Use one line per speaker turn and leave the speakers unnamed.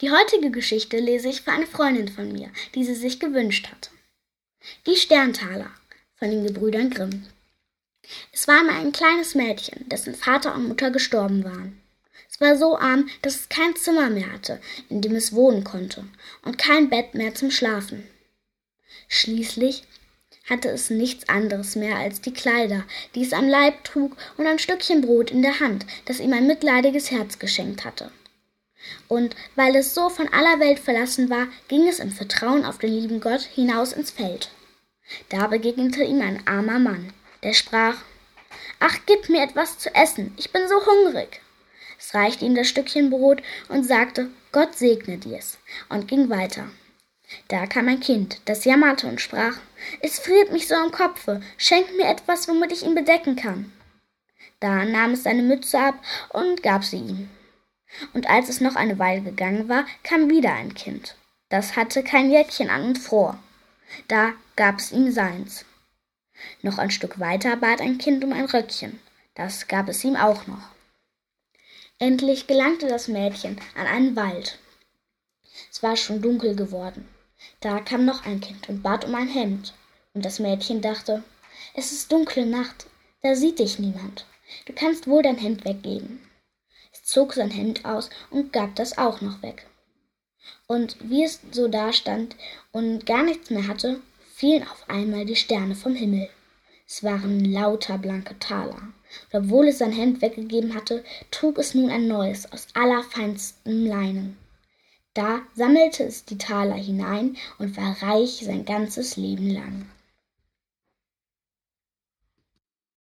Die heutige Geschichte lese ich für eine Freundin von mir, die sie sich gewünscht hat. Die Sterntaler von den Gebrüdern Grimm. Es war einmal ein kleines Mädchen, dessen Vater und Mutter gestorben waren. Es war so arm, dass es kein Zimmer mehr hatte, in dem es wohnen konnte, und kein Bett mehr zum Schlafen. Schließlich hatte es nichts anderes mehr als die Kleider, die es am Leib trug, und ein Stückchen Brot in der Hand, das ihm ein mitleidiges Herz geschenkt hatte. Und weil es so von aller Welt verlassen war, ging es im Vertrauen auf den lieben Gott hinaus ins Feld. Da begegnete ihm ein armer Mann, der sprach Ach, gib mir etwas zu essen, ich bin so hungrig. Es reichte ihm das Stückchen Brot und sagte Gott segne dir's und ging weiter. Da kam ein Kind, das jammerte und sprach Es friert mich so am Kopfe, schenk mir etwas, womit ich ihn bedecken kann. Da nahm es seine Mütze ab und gab sie ihm. Und als es noch eine Weile gegangen war, kam wieder ein Kind. Das hatte kein Jäckchen an und fror. Da gab es ihm seins. Noch ein Stück weiter bat ein Kind um ein Röckchen. Das gab es ihm auch noch. Endlich gelangte das Mädchen an einen Wald. Es war schon dunkel geworden. Da kam noch ein Kind und bat um ein Hemd. Und das Mädchen dachte, es ist dunkle Nacht, da sieht dich niemand. Du kannst wohl dein Hemd weggeben. Zog sein Hemd aus und gab das auch noch weg. Und wie es so dastand und gar nichts mehr hatte, fielen auf einmal die Sterne vom Himmel. Es waren lauter blanke Taler. Und obwohl es sein Hemd weggegeben hatte, trug es nun ein neues aus allerfeinstem Leinen. Da sammelte es die Taler hinein und war reich sein ganzes Leben lang.